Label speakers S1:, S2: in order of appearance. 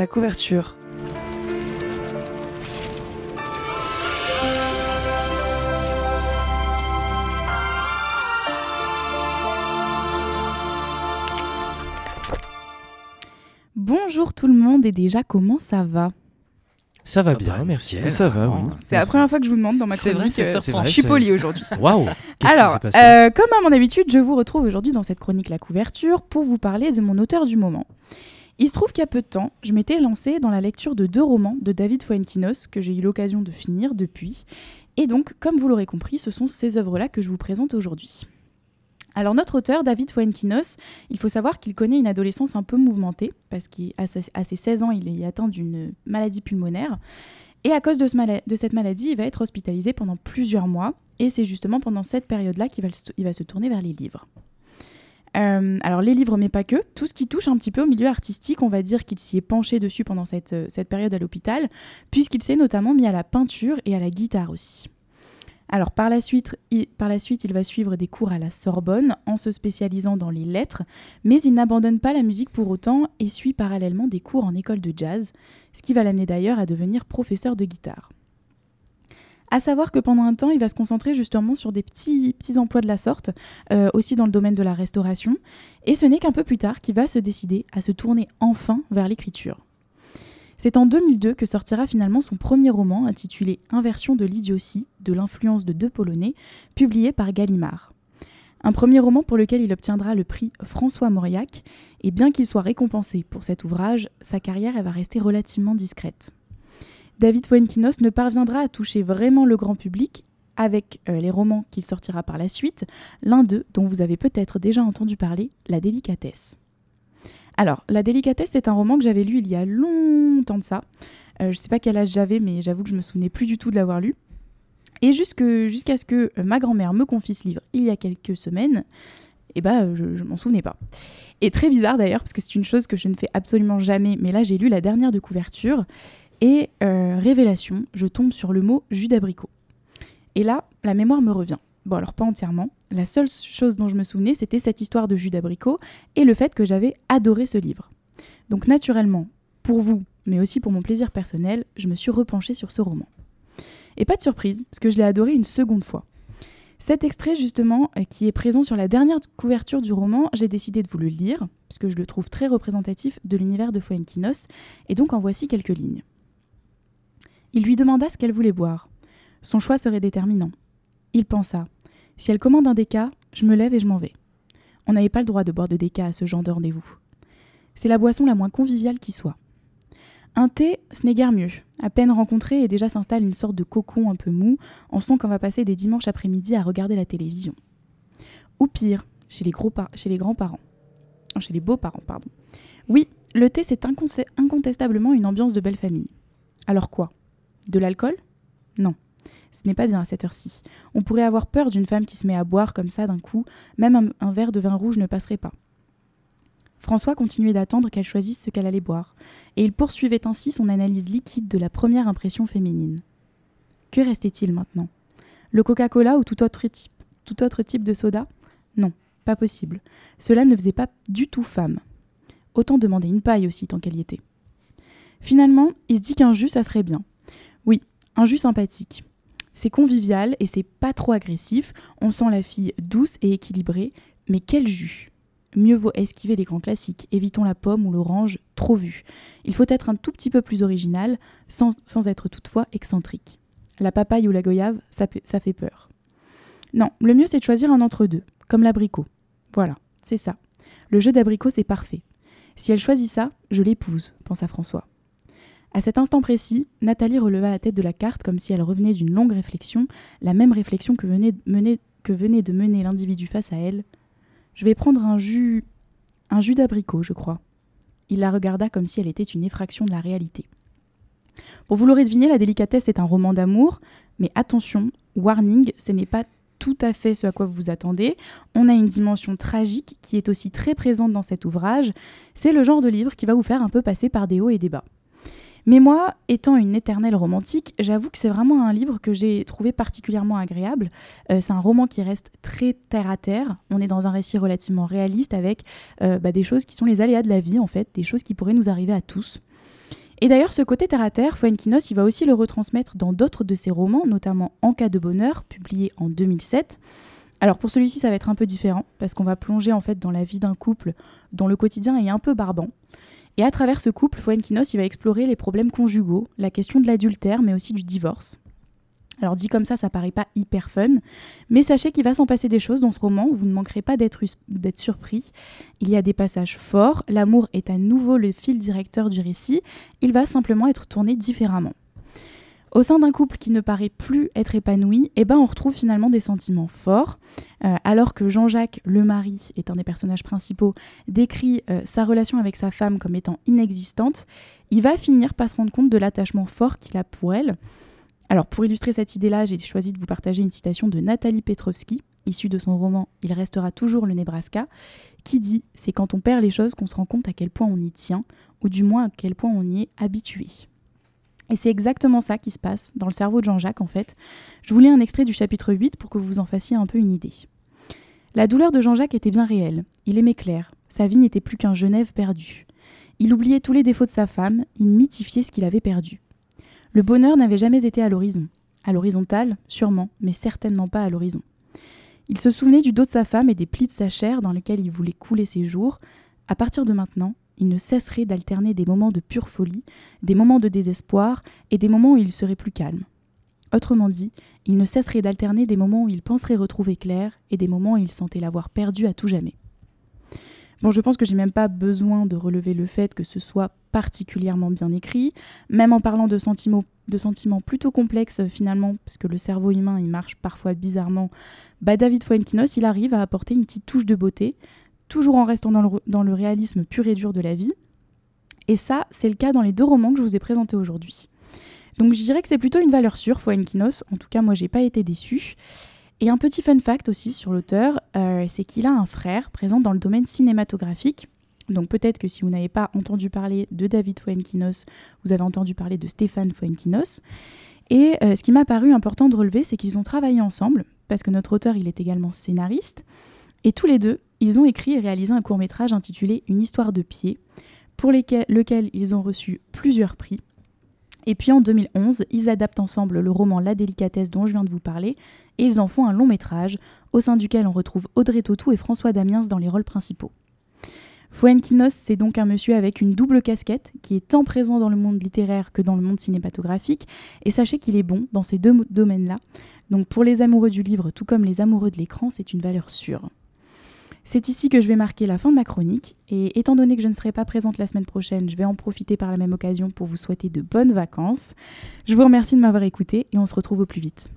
S1: La couverture.
S2: Bonjour tout le monde et déjà comment ça va?
S3: Ça va
S4: Ah
S3: bien,
S4: bah,
S3: merci.
S4: nickel,
S3: Ça va, oui.
S2: C'est la première fois que je vous demande dans ma
S4: vrai,
S2: chronique.
S4: c'est
S2: euh,
S4: surprenant.
S2: je suis
S3: c'est-
S2: polie aujourd'hui.
S3: Waouh qui
S2: Alors,
S3: passé?
S2: euh, comme à mon habitude, je vous retrouve aujourd'hui dans cette chronique La couverture pour vous parler de mon auteur du moment. Il se trouve a peu de temps, je m'étais lancée dans la lecture de deux romans de David Fuenquinos que j'ai eu l'occasion de finir depuis. Et donc, comme vous l'aurez compris, ce sont ces œuvres-là que je vous présente aujourd'hui. Alors notre auteur, David Fuenquinos, il faut savoir qu'il connaît une adolescence un peu mouvementée, parce qu'à ses à ses 16 ans, il est atteint d'une maladie pulmonaire. Et à cause de, cette maladie, il va être hospitalisé pendant plusieurs mois. Et c'est justement pendant cette période-là qu'il va se tourner vers les livres. Euh, alors les livres, mais pas que. Tout ce qui touche un petit peu au milieu artistique, on va dire qu'il s'y est penché dessus pendant cette, euh, période à l'hôpital, puisqu'il s'est notamment mis à la peinture et à la guitare aussi. Alors par la, suite, par la suite, il va suivre des cours à la Sorbonne en se spécialisant dans les lettres, mais il n'abandonne pas la musique pour autant et suit parallèlement des cours en école de jazz, ce qui va l'amener d'ailleurs à devenir professeur de guitare. À savoir que pendant un temps, il va se concentrer justement sur des petits, emplois de la sorte, euh, aussi dans le domaine de la restauration, et ce n'est qu'un peu plus tard qu'il va se décider à se tourner enfin vers l'écriture. C'est en 2002 que sortira finalement son premier roman intitulé Inversion de l'idiotie, de l'influence de deux Polonais, publié par Gallimard. Un premier roman pour lequel il obtiendra le prix François Mauriac, et bien qu'il soit récompensé pour cet ouvrage, sa carrière va rester relativement discrète. David Fuenquinos ne parviendra à toucher vraiment le grand public avec euh, les romans qu'il sortira par la suite, l'un d'eux dont vous avez peut-être déjà entendu parler, La délicatesse. Alors, La délicatesse, c'est un roman que j'avais lu il y a longtemps de ça. Euh, je ne sais pas quel âge j'avais, mais j'avoue que je me souvenais plus du tout de l'avoir lu. Et jusqu'à ce que euh, ma grand-mère me confie ce livre il y a quelques semaines, eh ben, je, je m'en souvenais pas. Et très bizarre d'ailleurs, parce que c'est une chose que je ne fais absolument jamais, mais là j'ai lu la dernière de couverture, et euh, révélation, je tombe sur le mot jus d'abricot. Et là, la mémoire me revient. Bon, alors pas entièrement. La seule chose dont je me souvenais, c'était cette histoire de jus d'abricot et le fait que j'avais adoré ce livre. Donc naturellement, pour vous, mais aussi pour mon plaisir personnel, je me suis repenchée sur ce roman. Et pas de surprise, parce que je l'ai adoré une seconde fois. Cet extrait, justement, euh, qui est présent sur la dernière couverture du roman, j'ai décidé de vous le lire, puisque je le trouve très représentatif de l'univers de Fuenquinos, et donc en voici quelques lignes. Il lui demanda ce qu'elle voulait boire. Son choix serait déterminant. Il pensa Si elle commande un déca, je me lève et je m'en vais. On n'avait pas le droit de boire de déca à ce genre de rendez-vous. C'est la boisson la moins conviviale qui soit. Un thé, ce n'est guère mieux. À peine rencontré et déjà s'installe une sorte de cocon un peu mou, on sent qu'on va passer des dimanches après-midi à regarder la télévision. Ou pire, chez les, gros par- chez les grands-parents. Oh, Chez les beaux-parents, pardon. Oui, le thé, c'est incontestablement une ambiance de belle famille. Alors quoi? De l'alcool? Non. Ce n'est pas bien à cette heure-ci. On pourrait avoir peur d'une femme qui se met à boire comme ça d'un coup, même un, verre de vin rouge ne passerait pas. François continuait d'attendre qu'elle choisisse ce qu'elle allait boire, et il poursuivait ainsi son analyse liquide de la première impression féminine. Que restait-il maintenant? Le Coca-Cola ou tout autre type, tout autre type de soda? Non, pas possible. Cela ne faisait pas du tout femme. Autant demander une paille aussi tant qu'elle y était. Finalement, il se dit qu'un jus, ça serait bien. Un jus sympathique. C'est convivial et c'est pas trop agressif. On sent la fille douce et équilibrée. Mais quel jus Mieux vaut esquiver les grands classiques. Évitons la pomme ou l'orange, trop vu. Il faut être un tout petit peu plus original, sans, être toutefois excentrique. La papaye ou la goyave, ça, ça fait peur. Non, le mieux c'est de choisir un entre-deux, comme l'abricot. Voilà, c'est ça. Le jeu d'abricot, c'est parfait. Si elle choisit ça, je l'épouse, pensa François. À cet instant précis, Nathalie releva la tête de la carte comme si elle revenait d'une longue réflexion, la même réflexion que venait, de mener- l'individu face à elle. Je vais prendre un jus. un jus d'abricot, je crois. Il la regarda comme si elle était une effraction de la réalité. Bon, vous l'aurez deviné, La délicatesse est un roman d'amour, mais attention, warning, ce n'est pas tout à fait ce à quoi vous attendez. On a une dimension tragique qui est aussi très présente dans cet ouvrage. C'est le genre de livre qui va vous faire un peu passer par des hauts et des bas. Mais moi, étant une éternelle romantique, j'avoue que c'est vraiment un livre que j'ai trouvé particulièrement agréable. Euh, c'est un roman qui reste très terre à terre. On est dans un récit relativement réaliste avec euh, bah, des choses qui sont les aléas de la vie, en fait, des choses qui pourraient nous arriver à tous. Et d'ailleurs, ce côté terre-à-terre, Fuenquinos, il va aussi le retransmettre dans d'autres de ses romans, notamment En cas de bonheur, publié en 2007. Alors pour celui-ci, ça va être un peu différent, parce qu'on va plonger en fait dans la vie d'un couple dont le quotidien est un peu barbant. Et à travers ce couple, Fuenquinos, il va explorer les problèmes conjugaux, la question de l'adultère, mais aussi du divorce. Alors dit comme ça, ça paraît pas hyper fun, mais sachez qu'il va s'en passer des choses dans ce roman, vous ne manquerez pas d'être surpris. Il y a des passages forts, l'amour est à nouveau le fil directeur du récit, il va simplement être tourné différemment. Au sein d'un couple qui ne paraît plus être épanoui, eh ben on retrouve finalement des sentiments forts. Euh, alors que Jean-Jacques, le mari, est un des personnages principaux, décrit euh, sa relation avec sa femme comme étant inexistante, il va finir par se rendre compte de l'attachement fort qu'il a pour elle. Alors pour illustrer cette idée-là, j'ai choisi de vous partager une citation de Nathalie Petrovski, issue de son roman Il restera toujours le Nebraska, qui dit C'est quand on perd les choses qu'on se rend compte à quel point on y tient, ou du moins à quel point on y est habitué. Et c'est exactement ça qui se passe dans le cerveau de Jean-Jacques en fait. Je vous lis un extrait du chapitre 8 pour que vous en fassiez un peu une idée. La douleur de Jean-Jacques était bien réelle. Il aimait Claire. Sa vie n'était plus qu'un Genève perdu. Il oubliait tous les défauts de sa femme, il mythifiait ce qu'il avait perdu. Le bonheur n'avait jamais été à l'horizon. À l'horizontale, sûrement, mais certainement pas à l'horizon. Il se souvenait du dos de sa femme et des plis de sa chair dans lesquels il voulait couler ses jours. À partir de maintenant, il ne cesserait d'alterner des moments de pure folie, des moments de désespoir et des moments où il serait plus calme. Autrement dit, il ne cesserait d'alterner des moments où il penserait retrouver Claire et des moments où il sentait l'avoir perdue à tout jamais. Bon, je pense que j'ai même pas besoin de relever le fait que ce soit particulièrement bien écrit, même en parlant de sentiments, plutôt complexes finalement, parce que le cerveau humain il marche parfois bizarrement. Bah, David Fuenkinos, il arrive à apporter une petite touche de beauté, toujours en restant dans le, réalisme pur et dur de la vie. Et ça, c'est le cas dans les deux romans que je vous ai présentés aujourd'hui. Donc je dirais que c'est plutôt une valeur sûre, Fuenkinos. En tout cas, moi, j'ai pas été déçue. Et un petit fun fact aussi sur l'auteur, euh, c'est qu'il a un frère présent dans le domaine cinématographique. Donc peut-être que si vous n'avez pas entendu parler de David Fuenkinos, vous avez entendu parler de Stéphane Fuenkinos. Et euh, ce qui m'a paru important de relever, c'est qu'ils ont travaillé ensemble, parce que notre auteur, il est également scénariste. Et tous les deux, ils ont écrit et réalisé un court métrage intitulé Une histoire de pied, pour lequel ils ont reçu plusieurs prix. Et puis en 2011, ils adaptent ensemble le roman La délicatesse dont je viens de vous parler, et ils en font un long métrage, au sein duquel on retrouve Audrey Tautou et François Damiens dans les rôles principaux. Fuenquinos, c'est donc un monsieur avec une double casquette, qui est tant présent dans le monde littéraire que dans le monde cinématographique, et sachez qu'il est bon dans ces deux domaines-là. Donc pour les amoureux du livre, tout comme les amoureux de l'écran, c'est une valeur sûre. C'est ici que je vais marquer la fin de ma chronique, et étant donné que je ne serai pas présente la semaine prochaine, je vais en profiter par la même occasion pour vous souhaiter de bonnes vacances. Je vous remercie de m'avoir écouté et on se retrouve au plus vite.